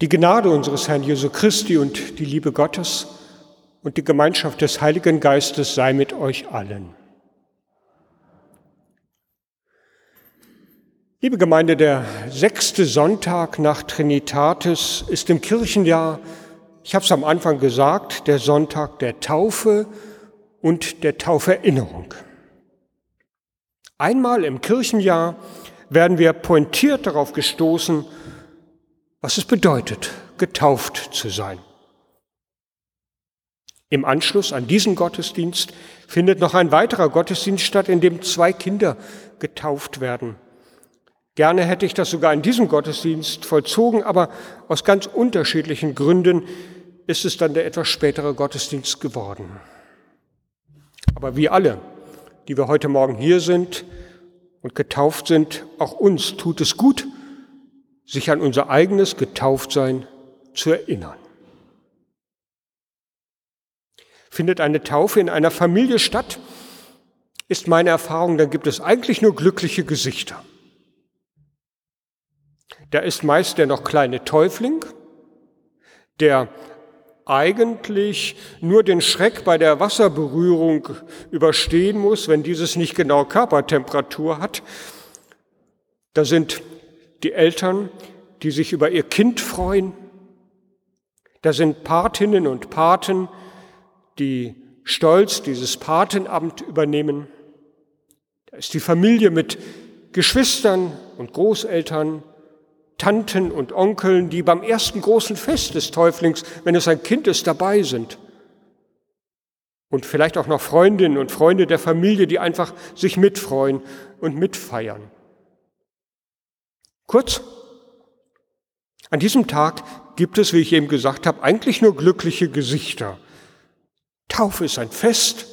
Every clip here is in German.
Die Gnade unseres Herrn Jesu Christi und die Liebe Gottes und die Gemeinschaft des Heiligen Geistes sei mit euch allen. Liebe Gemeinde, der sechste Sonntag nach Trinitatis ist im Kirchenjahr, ich habe es am Anfang gesagt, der Sonntag der Taufe und der Tauferinnerung. Einmal im Kirchenjahr werden wir pointiert darauf gestoßen, was es bedeutet, getauft zu sein. Im Anschluss an diesen Gottesdienst findet noch ein weiterer Gottesdienst statt, in dem zwei Kinder getauft werden. Gerne hätte ich das sogar in diesem Gottesdienst vollzogen, aber aus ganz unterschiedlichen Gründen ist es dann der etwas spätere Gottesdienst geworden. Aber wie alle, die wir heute Morgen hier sind und getauft sind, auch uns tut es gut, sich an unser eigenes Getauftsein zu erinnern. Findet eine Taufe in einer Familie statt, ist meine Erfahrung, dann gibt es eigentlich nur glückliche Gesichter. Da ist meist der noch kleine Täufling, der eigentlich nur den Schreck bei der Wasserberührung überstehen muss, wenn dieses nicht genau Körpertemperatur hat. Da sind die Eltern, die sich über ihr Kind freuen. Da sind Patinnen und Paten, die stolz dieses Patenamt übernehmen. Da ist die Familie mit Geschwistern und Großeltern, Tanten und Onkeln, die beim ersten großen Fest des Täuflings, wenn es ein Kind ist, dabei sind. Und vielleicht auch noch Freundinnen und Freunde der Familie, die einfach sich mitfreuen und mitfeiern. Kurz, an diesem Tag gibt es, wie ich eben gesagt habe, eigentlich nur glückliche Gesichter. Taufe ist ein Fest,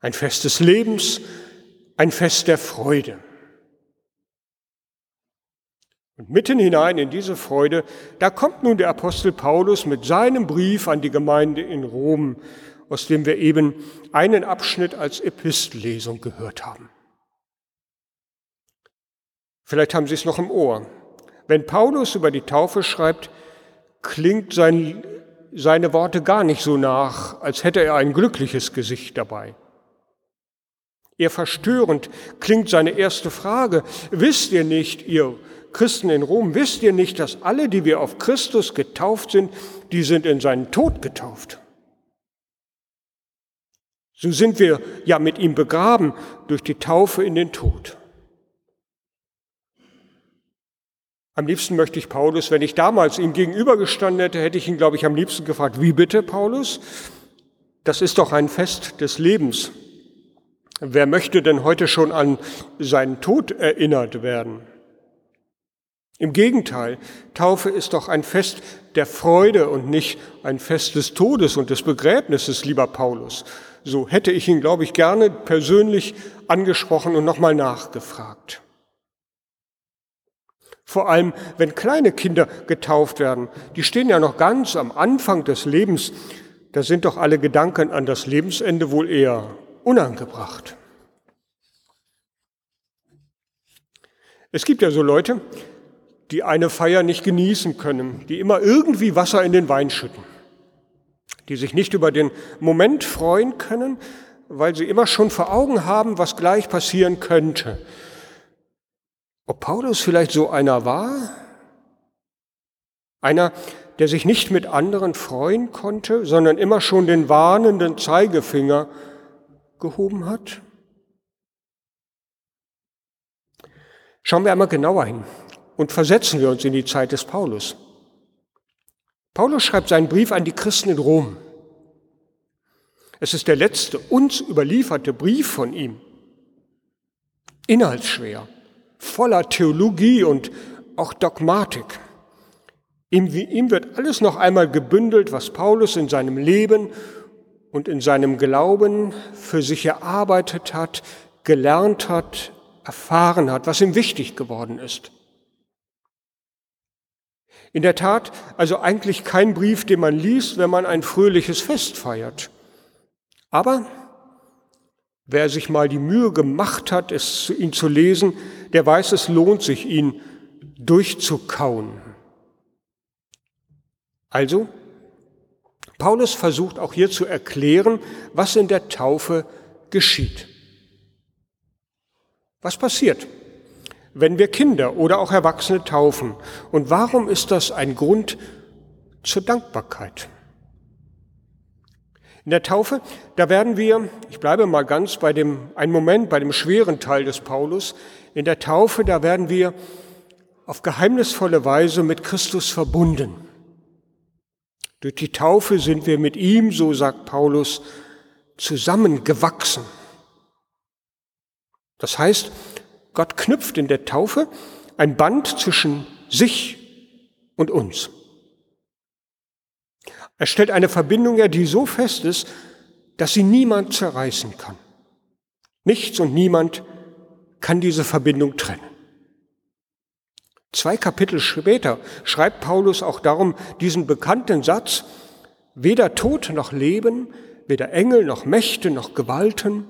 ein Fest des Lebens, ein Fest der Freude. Und mitten hinein in diese Freude, da kommt nun der Apostel Paulus mit seinem Brief an die Gemeinde in Rom, aus dem wir eben einen Abschnitt als Epistellesung gehört haben. Vielleicht haben Sie es noch im Ohr. Wenn Paulus über die Taufe schreibt, klingt sein, seine Worte gar nicht so nach, als hätte er ein glückliches Gesicht dabei. Eher verstörend klingt seine erste Frage. Wisst ihr nicht, ihr Christen in Rom, wisst ihr nicht, dass alle, die wir auf Christus getauft sind, die sind in seinen Tod getauft? So sind wir ja mit ihm begraben durch die Taufe in den Tod. Am liebsten möchte ich Paulus, wenn ich damals ihm gegenübergestanden hätte, hätte ich ihn, glaube ich, am liebsten gefragt, wie bitte, Paulus? Das ist doch ein Fest des Lebens. Wer möchte denn heute schon an seinen Tod erinnert werden? Im Gegenteil, Taufe ist doch ein Fest der Freude und nicht ein Fest des Todes und des Begräbnisses, lieber Paulus. So hätte ich ihn, glaube ich, gerne persönlich angesprochen und nochmal nachgefragt. Vor allem, wenn kleine Kinder getauft werden, die stehen ja noch ganz am Anfang des Lebens, da sind doch alle Gedanken an das Lebensende wohl eher unangebracht. Es gibt ja so Leute, die eine Feier nicht genießen können, die immer irgendwie Wasser in den Wein schütten, die sich nicht über den Moment freuen können, weil sie immer schon vor Augen haben, was gleich passieren könnte. Ob Paulus vielleicht so einer war? Einer, der sich nicht mit anderen freuen konnte, sondern immer schon den warnenden Zeigefinger gehoben hat? Schauen wir einmal genauer hin und versetzen wir uns in die Zeit des Paulus. Paulus schreibt seinen Brief an die Christen in Rom. Es ist der letzte uns überlieferte Brief von ihm. Inhaltsschwer, voller Theologie und auch Dogmatik. Ihm, wird alles noch einmal gebündelt, was Paulus in seinem Leben und in seinem Glauben für sich erarbeitet hat, gelernt hat, erfahren hat, was ihm wichtig geworden ist. In der Tat, also eigentlich kein Brief, den man liest, wenn man ein fröhliches Fest feiert. Aber wer sich mal die Mühe gemacht hat, es, ihn zu lesen, der weiß, es lohnt sich, ihn durchzukauen. Also, Paulus versucht auch hier zu erklären, was in der Taufe geschieht. Was passiert, wenn wir Kinder oder auch Erwachsene taufen? Und warum ist das ein Grund zur Dankbarkeit? In der Taufe, da werden wir, ich bleibe mal ganz bei dem, einen Moment bei dem schweren Teil des Paulus, in der Taufe, da werden wir auf geheimnisvolle Weise mit Christus verbunden. Durch die Taufe sind wir mit ihm, so sagt Paulus, zusammengewachsen. Das heißt, Gott knüpft in der Taufe ein Band zwischen sich und uns. Er stellt eine Verbindung her, die so fest ist, dass sie niemand zerreißen kann. Nichts und niemand kann diese Verbindung trennen. Zwei Kapitel später schreibt Paulus auch darum diesen bekannten Satz, weder Tod noch Leben, weder Engel noch Mächte noch Gewalten,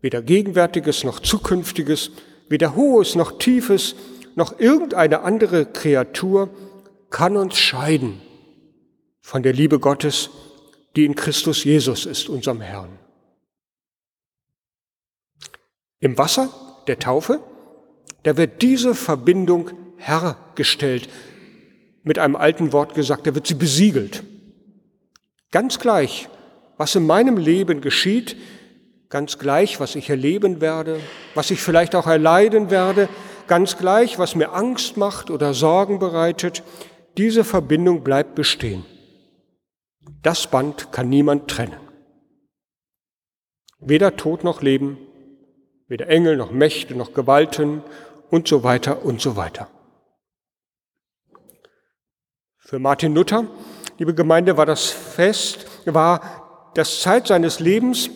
weder Gegenwärtiges noch Zukünftiges, weder Hohes noch Tiefes, noch irgendeine andere Kreatur kann uns scheiden von der Liebe Gottes, die in Christus Jesus ist, unserem Herrn. Im Wasser der Taufe, da wird diese Verbindung hergestellt. Mit einem alten Wort gesagt, da wird sie besiegelt. Ganz gleich, was in meinem Leben geschieht, ganz gleich, was ich erleben werde, was ich vielleicht auch erleiden werde, ganz gleich, was mir Angst macht oder Sorgen bereitet, diese Verbindung bleibt bestehen. Das Band kann niemand trennen. Weder Tod noch Leben, weder Engel noch Mächte noch Gewalten und so weiter und so weiter. Für Martin Luther, liebe Gemeinde, war das Fest, war das Zeit seines Lebens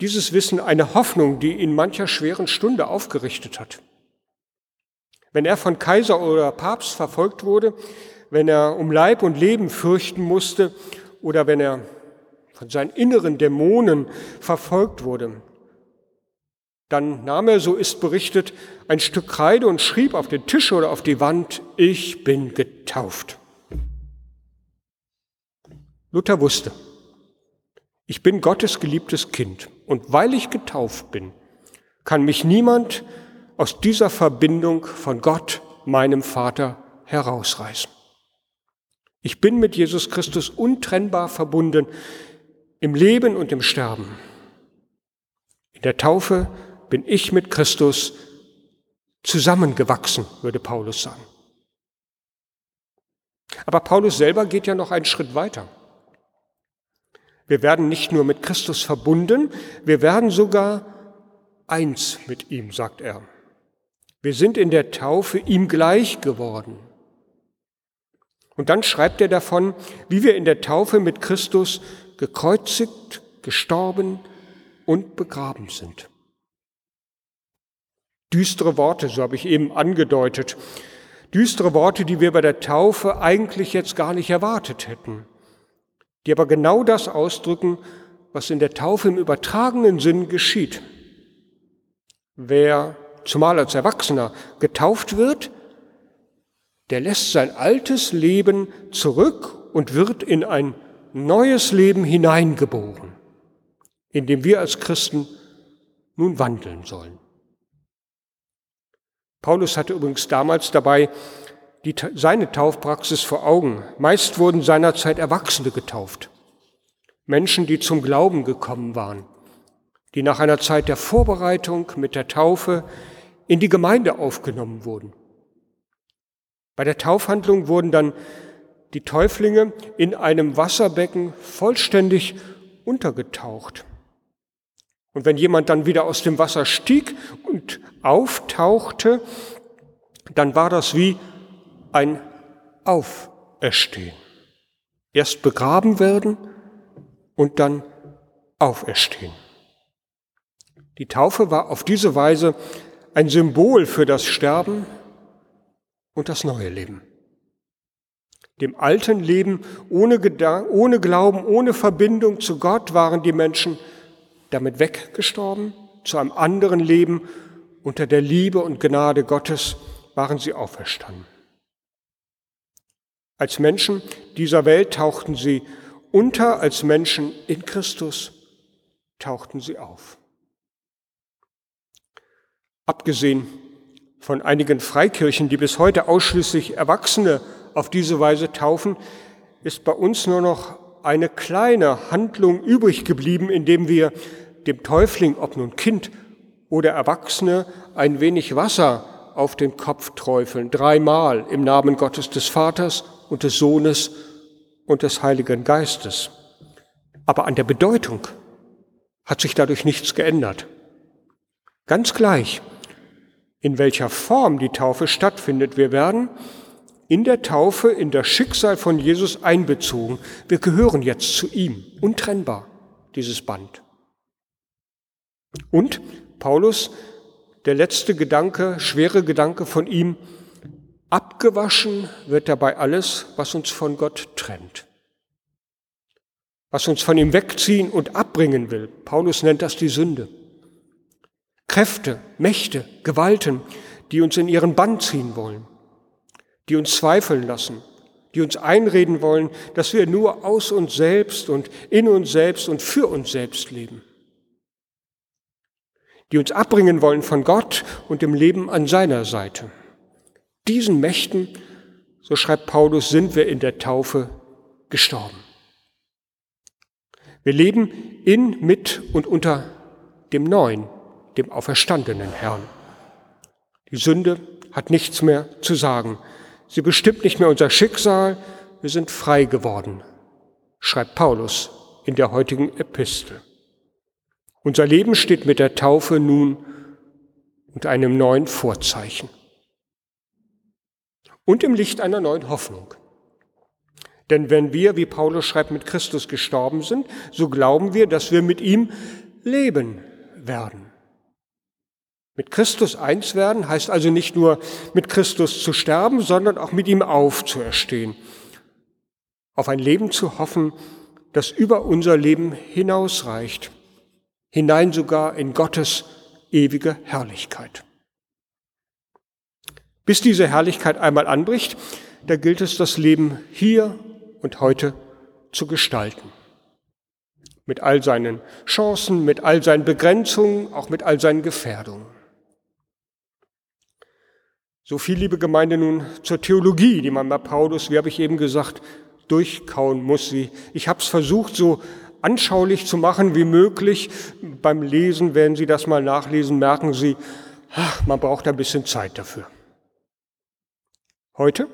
dieses Wissen eine Hoffnung, die in mancher schweren Stunde aufgerichtet hat. Wenn er von Kaiser oder Papst verfolgt wurde, wenn er um Leib und Leben fürchten musste oder wenn er von seinen inneren Dämonen verfolgt wurde. Dann nahm er, so ist berichtet, ein Stück Kreide und schrieb auf den Tisch oder auf die Wand, ich bin getauft. Luther wusste, ich bin Gottes geliebtes Kind und weil ich getauft bin, kann mich niemand aus dieser Verbindung von Gott, meinem Vater, herausreißen. Ich bin mit Jesus Christus untrennbar verbunden im Leben und im Sterben. In der Taufe bin ich mit Christus zusammengewachsen, würde Paulus sagen. Aber Paulus selber geht ja noch einen Schritt weiter. Wir werden nicht nur mit Christus verbunden, wir werden sogar eins mit ihm, sagt er. Wir sind in der Taufe ihm gleich geworden. Und dann schreibt er davon, wie wir in der Taufe mit Christus gekreuzigt, gestorben und begraben sind. Düstere Worte, so habe ich eben angedeutet. Düstere Worte, die wir bei der Taufe eigentlich jetzt gar nicht erwartet hätten, die aber genau das ausdrücken, was in der Taufe im übertragenen Sinn geschieht. Wer zumal als Erwachsener getauft wird, der lässt sein altes Leben zurück und wird in ein neues Leben hineingeboren, in dem wir als Christen nun wandeln sollen. Paulus hatte übrigens damals dabei die, seine Taufpraxis vor Augen. Meist wurden seinerzeit Erwachsene getauft, Menschen, die zum Glauben gekommen waren, die nach einer Zeit der Vorbereitung mit der Taufe in die Gemeinde aufgenommen wurden. Bei der Taufhandlung wurden dann die Täuflinge in einem Wasserbecken vollständig untergetaucht. Und wenn jemand dann wieder aus dem Wasser stieg und auftauchte, dann war das wie ein Auferstehen. Erst begraben werden und dann auferstehen. Die Taufe war auf diese Weise ein Symbol für das Sterben und das neue Leben. Dem alten Leben ohne, Gedank ohne Glauben, ohne Verbindung zu Gott waren die Menschen damit weggestorben. Zu einem anderen Leben unter der Liebe und Gnade Gottes waren sie auferstanden. Als Menschen dieser Welt tauchten sie unter, als Menschen in Christus tauchten sie auf. Abgesehen von einigen Freikirchen, die bis heute ausschließlich Erwachsene auf diese Weise taufen, ist bei uns nur noch eine kleine Handlung übrig geblieben, indem wir dem Täufling, ob nun Kind oder Erwachsene, ein wenig Wasser auf den Kopf träufeln, dreimal im Namen Gottes des Vaters und des Sohnes und des Heiligen Geistes. Aber an der Bedeutung hat sich dadurch nichts geändert. Ganz gleich, in welcher Form die Taufe stattfindet, wir werden in der Taufe in das Schicksal von Jesus einbezogen. Wir gehören jetzt zu ihm, untrennbar, dieses Band. Und Paulus, der letzte Gedanke, schwere Gedanke von ihm, abgewaschen wird dabei alles, was uns von Gott trennt. Was uns von ihm wegziehen und abbringen will. Paulus nennt das die Sünde. Kräfte, Mächte, Gewalten, die uns in ihren Bann ziehen wollen die uns zweifeln lassen, die uns einreden wollen, dass wir nur aus uns selbst und in uns selbst und für uns selbst leben, die uns abbringen wollen von Gott und dem Leben an seiner Seite. Diesen Mächten, so schreibt Paulus, sind wir in der Taufe gestorben. Wir leben in, mit und unter dem neuen, dem auferstandenen Herrn. Die Sünde hat nichts mehr zu sagen. Sie bestimmt nicht mehr unser Schicksal, wir sind frei geworden, schreibt Paulus in der heutigen Epistel. Unser Leben steht mit der Taufe nun unter einem neuen Vorzeichen und im Licht einer neuen Hoffnung. Denn wenn wir, wie Paulus schreibt, mit Christus gestorben sind, so glauben wir, dass wir mit ihm leben werden. Mit Christus eins werden heißt also nicht nur mit Christus zu sterben, sondern auch mit ihm aufzuerstehen. Auf ein Leben zu hoffen, das über unser Leben hinausreicht, hinein sogar in Gottes ewige Herrlichkeit. Bis diese Herrlichkeit einmal anbricht, da gilt es, das Leben hier und heute zu gestalten. Mit all seinen Chancen, mit all seinen Begrenzungen, auch mit all seinen Gefährdungen. So viel, liebe Gemeinde, nun zur Theologie, die man bei Paulus, wie habe ich eben gesagt, durchkauen muss sie. Ich habe es versucht, so anschaulich zu machen wie möglich. Beim Lesen, wenn Sie das mal nachlesen, merken Sie, ach, man braucht ein bisschen Zeit dafür. Heute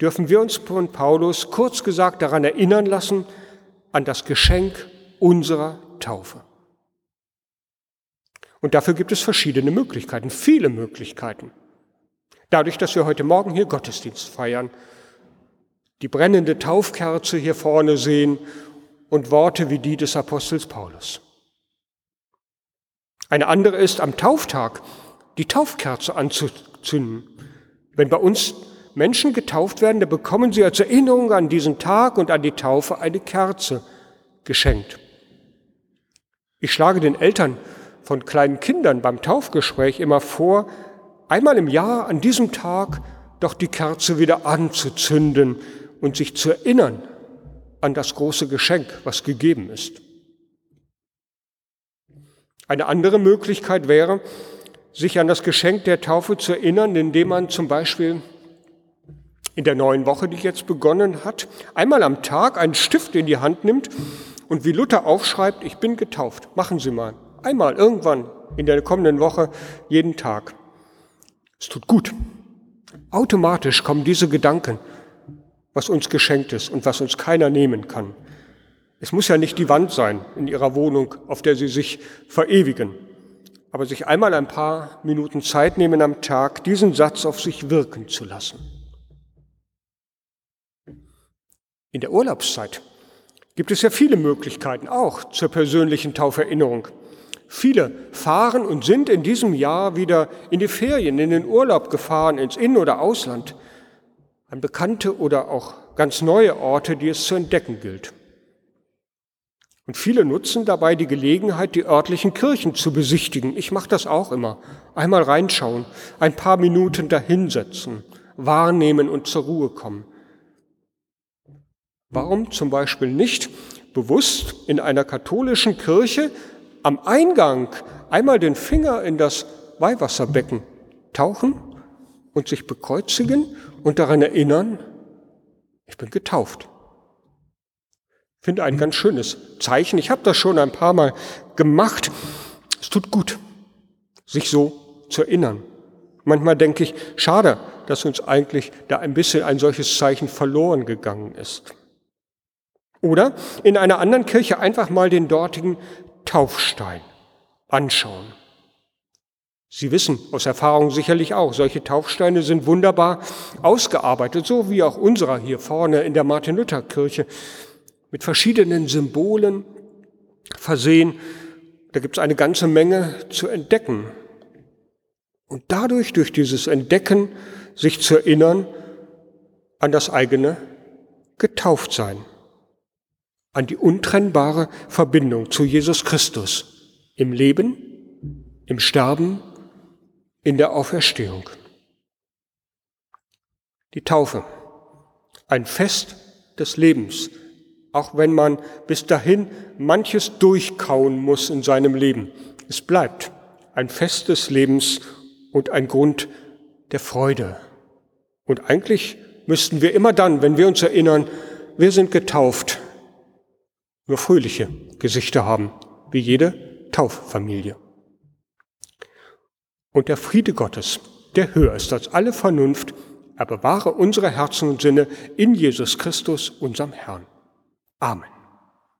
dürfen wir uns von Paulus kurz gesagt daran erinnern lassen, an das Geschenk unserer Taufe. Und dafür gibt es verschiedene Möglichkeiten, viele Möglichkeiten. Dadurch, dass wir heute Morgen hier Gottesdienst feiern, die brennende Taufkerze hier vorne sehen und Worte wie die des Apostels Paulus. Eine andere ist am Tauftag die Taufkerze anzuzünden. Wenn bei uns Menschen getauft werden, dann bekommen sie als Erinnerung an diesen Tag und an die Taufe eine Kerze geschenkt. Ich schlage den Eltern von kleinen Kindern beim Taufgespräch immer vor, einmal im Jahr an diesem Tag doch die Kerze wieder anzuzünden und sich zu erinnern an das große Geschenk, was gegeben ist. Eine andere Möglichkeit wäre, sich an das Geschenk der Taufe zu erinnern, indem man zum Beispiel in der neuen Woche, die jetzt begonnen hat, einmal am Tag einen Stift in die Hand nimmt und wie Luther aufschreibt, ich bin getauft. Machen Sie mal. Einmal, irgendwann in der kommenden Woche, jeden Tag. Es tut gut. Automatisch kommen diese Gedanken, was uns geschenkt ist und was uns keiner nehmen kann. Es muss ja nicht die Wand sein in Ihrer Wohnung, auf der Sie sich verewigen, aber sich einmal ein paar Minuten Zeit nehmen am Tag, diesen Satz auf sich wirken zu lassen. In der Urlaubszeit gibt es ja viele Möglichkeiten auch zur persönlichen Tauferinnerung. Viele fahren und sind in diesem Jahr wieder in die Ferien, in den Urlaub gefahren, ins In- oder Ausland, an bekannte oder auch ganz neue Orte, die es zu entdecken gilt. Und viele nutzen dabei die Gelegenheit, die örtlichen Kirchen zu besichtigen. Ich mache das auch immer. Einmal reinschauen, ein paar Minuten dahinsetzen, wahrnehmen und zur Ruhe kommen. Warum zum Beispiel nicht bewusst in einer katholischen Kirche am Eingang einmal den Finger in das Weihwasserbecken tauchen und sich bekreuzigen und daran erinnern, ich bin getauft. Ich finde ein ganz schönes Zeichen. Ich habe das schon ein paar Mal gemacht. Es tut gut, sich so zu erinnern. Manchmal denke ich, schade, dass uns eigentlich da ein bisschen ein solches Zeichen verloren gegangen ist. Oder in einer anderen Kirche einfach mal den dortigen Taufstein anschauen. Sie wissen aus Erfahrung sicherlich auch, solche Taufsteine sind wunderbar ausgearbeitet, so wie auch unserer hier vorne in der Martin-Luther-Kirche, mit verschiedenen Symbolen versehen. Da gibt es eine ganze Menge zu entdecken. Und dadurch, durch dieses Entdecken, sich zu erinnern an das eigene Getauftsein an die untrennbare Verbindung zu Jesus Christus im Leben, im Sterben, in der Auferstehung. Die Taufe, ein Fest des Lebens, auch wenn man bis dahin manches durchkauen muss in seinem Leben. Es bleibt ein Fest des Lebens und ein Grund der Freude. Und eigentlich müssten wir immer dann, wenn wir uns erinnern, wir sind getauft, nur fröhliche Gesichter haben, wie jede Tauffamilie. Und der Friede Gottes, der höher ist als alle Vernunft, er bewahre unsere Herzen und Sinne in Jesus Christus, unserem Herrn. Amen.